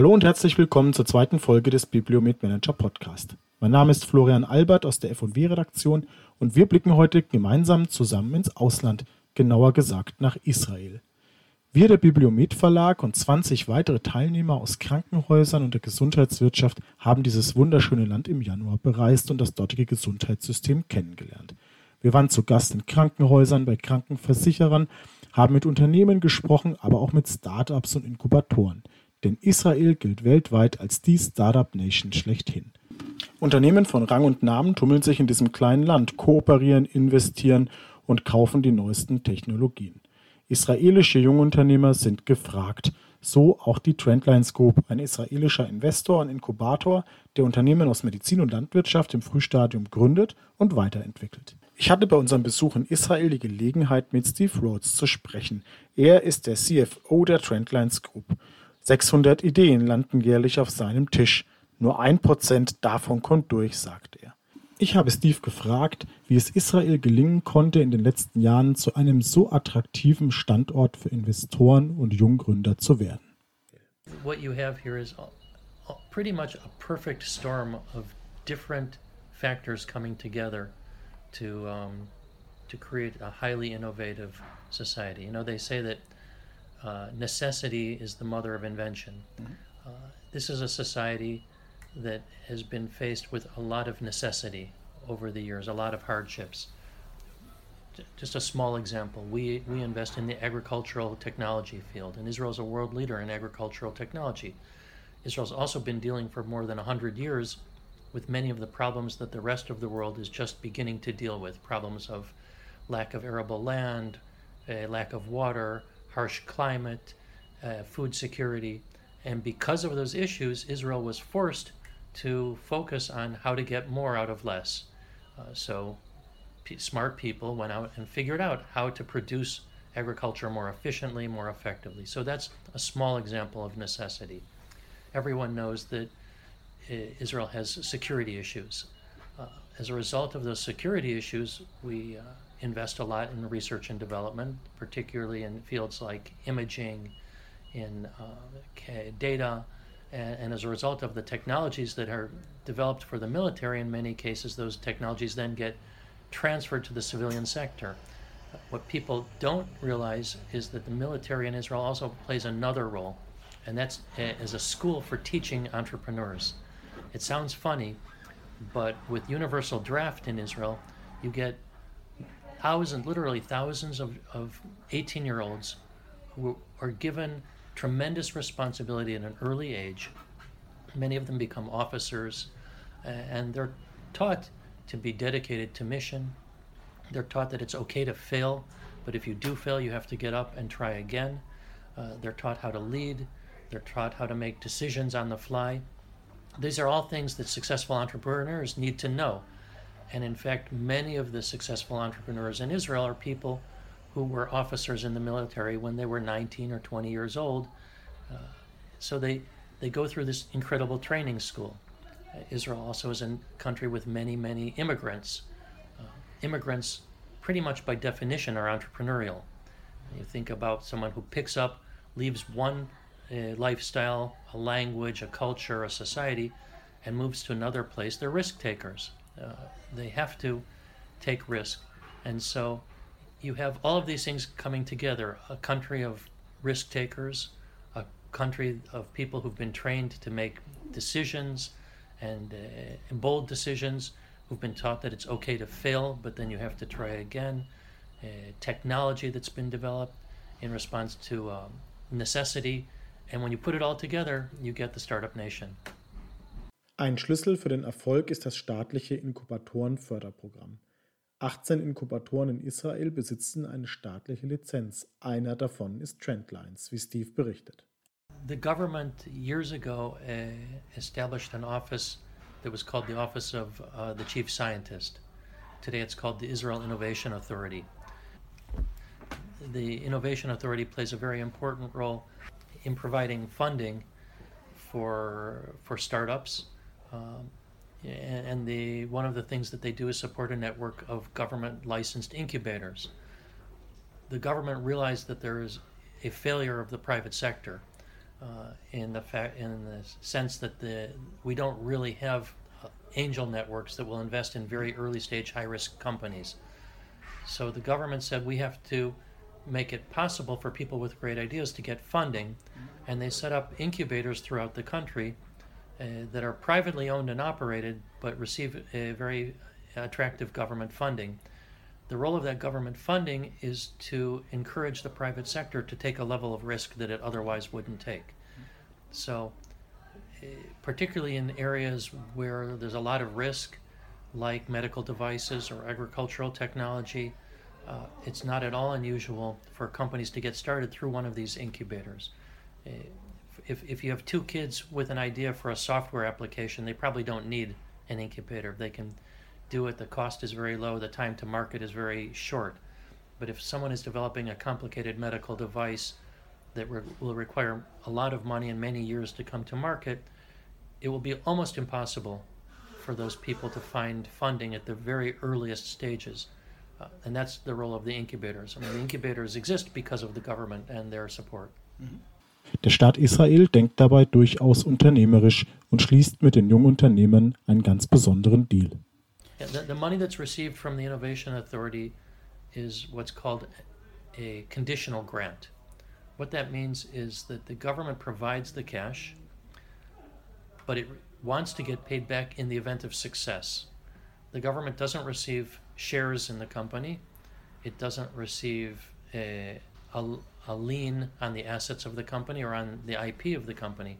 Hallo und herzlich willkommen zur zweiten Folge des Bibliomet Manager Podcast. Mein Name ist Florian Albert aus der F&W Redaktion und wir blicken heute gemeinsam zusammen ins Ausland, genauer gesagt nach Israel. Wir, der Bibliomet Verlag und 20 weitere Teilnehmer aus Krankenhäusern und der Gesundheitswirtschaft haben dieses wunderschöne Land im Januar bereist und das dortige Gesundheitssystem kennengelernt. Wir waren zu Gast in Krankenhäusern, bei Krankenversicherern, haben mit Unternehmen gesprochen, aber auch mit Startups und Inkubatoren. Denn Israel gilt weltweit als die Startup Nation schlechthin. Unternehmen von Rang und Namen tummeln sich in diesem kleinen Land, kooperieren, investieren und kaufen die neuesten Technologien. Israelische Jungunternehmer sind gefragt. So auch die Trendlines Group, ein israelischer Investor und Inkubator, der Unternehmen aus Medizin und Landwirtschaft im Frühstadium gründet und weiterentwickelt. Ich hatte bei unserem Besuch in Israel die Gelegenheit, mit Steve Rhodes zu sprechen. Er ist der CFO der Trendlines Group. 600 Ideen landen jährlich auf seinem Tisch. Nur ein Prozent davon kommt durch, sagt er. Ich habe Steve gefragt, wie es Israel gelingen konnte, in den letzten Jahren zu einem so attraktiven Standort für Investoren und Junggründer zu werden. What you have here is pretty much a perfect storm of different factors coming together to um, to create a highly innovative society. You know, they say that uh, necessity is the mother of invention. Mm-hmm. Uh, this is a society that has been faced with a lot of necessity over the years, a lot of hardships. Just a small example, we, we invest in the agricultural technology field, and Israel is a world leader in agricultural technology. Israel's also been dealing for more than 100 years with many of the problems that the rest of the world is just beginning to deal with problems of lack of arable land, uh, lack of water, harsh climate, uh, food security. And because of those issues, Israel was forced to focus on how to get more out of less. Uh, so p- smart people went out and figured out how to produce agriculture more efficiently, more effectively. So that's a small example of necessity. Everyone knows that uh, Israel has security issues. Uh, as a result of those security issues, we uh, invest a lot in research and development, particularly in fields like imaging, in uh, data, and, and, as a result of the technologies that are developed for the military, in many cases, those technologies then get transferred to the civilian sector. What people don't realize is that the military in Israel also plays another role, and that's as a school for teaching entrepreneurs. It sounds funny, but with universal draft in Israel, you get thousands, literally thousands of, of 18 year olds who are given tremendous responsibility at an early age. Many of them become officers, and they're taught to be dedicated to mission. They're taught that it's okay to fail, but if you do fail, you have to get up and try again. Uh, they're taught how to lead. They're taught how to make decisions on the fly. These are all things that successful entrepreneurs need to know. And in fact, many of the successful entrepreneurs in Israel are people who were officers in the military when they were 19 or 20 years old. Uh, so they, they go through this incredible training school. Uh, Israel also is a country with many, many immigrants. Uh, immigrants, pretty much by definition, are entrepreneurial. You think about someone who picks up, leaves one uh, lifestyle, a language, a culture, a society, and moves to another place. They're risk takers. Uh, they have to take risk. And so you have all of these things coming together a country of risk takers, a country of people who've been trained to make decisions and, uh, bold decisions, who've been taught that it's okay to fail, but then you have to try again, uh, technology that's been developed in response to um, necessity. And when you put it all together, you get the startup nation. Ein Schlüssel für den Erfolg ist das staatliche Inkubatorenförderprogramm. 18 Inkubatoren in Israel besitzen eine staatliche Lizenz. Einer davon ist Trendlines, wie Steve berichtet. The government years ago uh, established an office that was called the Office of uh, the Chief Scientist. Today it's called the Israel Innovation Authority. The Innovation Authority plays a very important role in providing funding for for startups um, and the one of the things that they do is support a network of government licensed incubators. The government realized that there is a failure of the private sector. uh, in the in the sense that the we don't really have uh, angel networks that will invest in very early stage high risk companies. So the government said we have to make it possible for people with great ideas to get funding, and they set up incubators throughout the country uh, that are privately owned and operated but receive a very attractive government funding. The role of that government funding is to encourage the private sector to take a level of risk that it otherwise wouldn't take. So, uh, particularly in areas where there's a lot of risk, like medical devices or agricultural technology, uh, it's not at all unusual for companies to get started through one of these incubators. Uh, if, if you have two kids with an idea for a software application, they probably don't need an incubator. They can do it, the cost is very low, the time to market is very short. But if someone is developing a complicated medical device that re- will require a lot of money and many years to come to market, it will be almost impossible for those people to find funding at the very earliest stages. Uh, and that's the role of the incubators. I mean, the incubators exist because of the government and their support. Der Staat Israel denkt dabei durchaus unternehmerisch und schließt mit den jungen Unternehmen einen ganz besonderen Deal. Yeah, the, the money that's received from the Innovation Authority is what's called a conditional grant. What that means is that the government provides the cash, but it wants to get paid back in the event of success. The government doesn't receive shares in the company, it doesn't receive a, a, a lien on the assets of the company or on the IP of the company.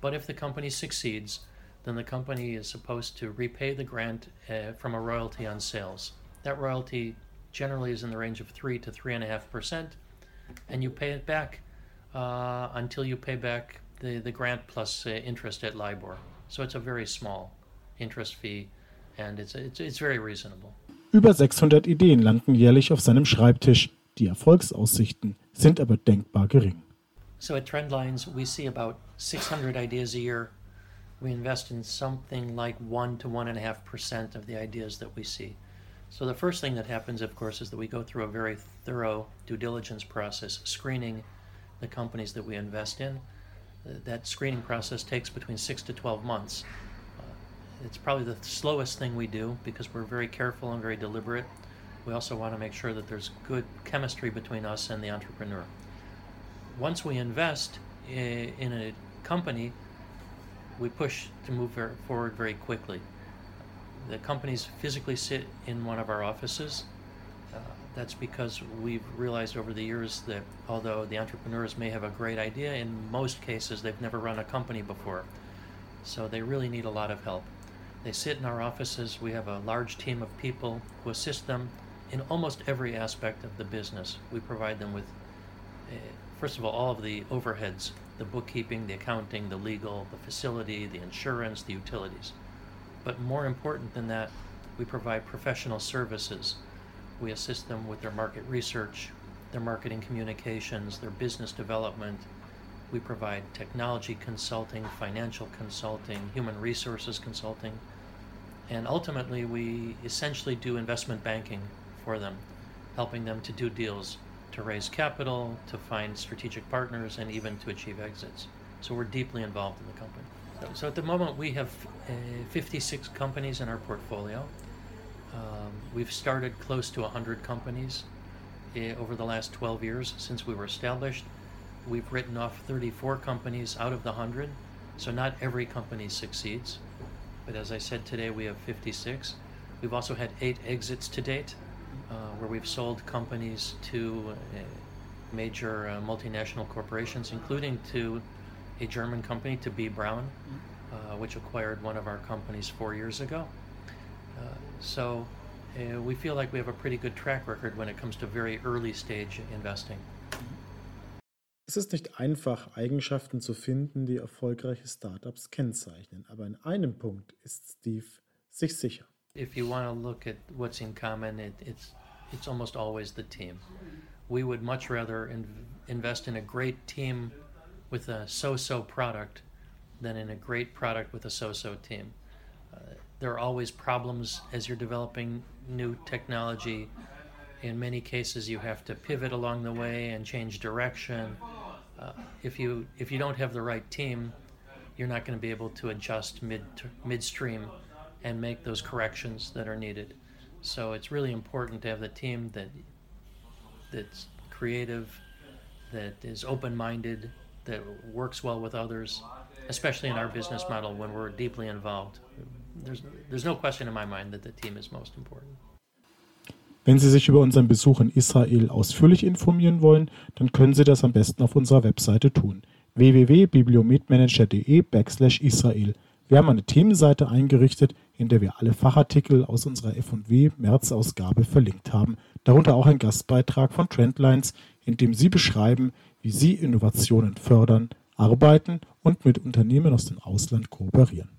But if the company succeeds, then the company is supposed to repay the grant uh, from a royalty on sales. That royalty generally is in the range of three to three and a half percent, and you pay it back uh, until you pay back the, the grant plus uh, interest at LIBOR. So it's a very small interest fee, and it's, it's, it's very reasonable. Über 600 Ideen landen jährlich auf seinem Schreibtisch. Die Erfolgsaussichten sind aber denkbar gering. So at Trendlines, we see about 600 ideas a year. We invest in something like 1 to 1.5% of the ideas that we see. So the first thing that happens, of course, is that we go through a very thorough due diligence process, screening the companies that we invest in. Uh, That screening process takes between 6 to 12 months. Uh, It's probably the slowest thing we do because we're very careful and very deliberate. We also want to make sure that there's good chemistry between us and the entrepreneur. Once we invest in a company, we push to move forward very quickly. The companies physically sit in one of our offices. Uh, that's because we've realized over the years that although the entrepreneurs may have a great idea, in most cases they've never run a company before. So they really need a lot of help. They sit in our offices. We have a large team of people who assist them in almost every aspect of the business. We provide them with, uh, first of all, all of the overheads the bookkeeping, the accounting, the legal, the facility, the insurance, the utilities. But more important than that, we provide professional services. We assist them with their market research, their marketing communications, their business development. We provide technology consulting, financial consulting, human resources consulting, and ultimately we essentially do investment banking for them, helping them to do deals, to raise capital, to find strategic partners, and even to achieve exits. So we're deeply involved in the company. So, so at the moment, we have uh, 56 companies in our portfolio. Um, we've started close to 100 companies uh, over the last 12 years since we were established. We've written off 34 companies out of the 100, so not every company succeeds. But as I said today, we have 56. We've also had eight exits to date, where we've sold companies to uh, major uh, multinational corporations, including to a German company, to B. Braun, uh, which acquired one of our companies four years ago. Uh, so uh, we feel like we have a pretty good track record when it comes to very early stage investing. Es ist nicht einfach, Eigenschaften zu finden, die erfolgreiche Startups kennzeichnen. Aber in einem Punkt ist Steve sich sicher. If you want to look at what's in common, it, it's it's almost always the team. We would much rather in, invest in a great team with a so-so product than in a great product with a so-so team. Uh, there are always problems as you're developing new technology. In many cases, you have to pivot along the way and change direction. uh, if you if you don't have the right team, you're not going to be able to adjust mid midstream and make those corrections that are needed. So it's really important to have the team that that's creative, that is open-minded, that works well with others, especially in our business model when we're deeply involved. There's there's no question in my mind that the team is most important. Wenn Sie sich über unseren Besuch in Israel ausführlich informieren wollen, dann können Sie das am besten auf unserer Webseite tun. www.bibliomedmanager.de Israel. Wir haben eine Themenseite eingerichtet, in der wir alle Fachartikel aus unserer F&W März-Ausgabe verlinkt haben, darunter auch ein Gastbeitrag von Trendlines, in dem Sie beschreiben, wie Sie Innovationen fördern, arbeiten und mit Unternehmen aus dem Ausland kooperieren.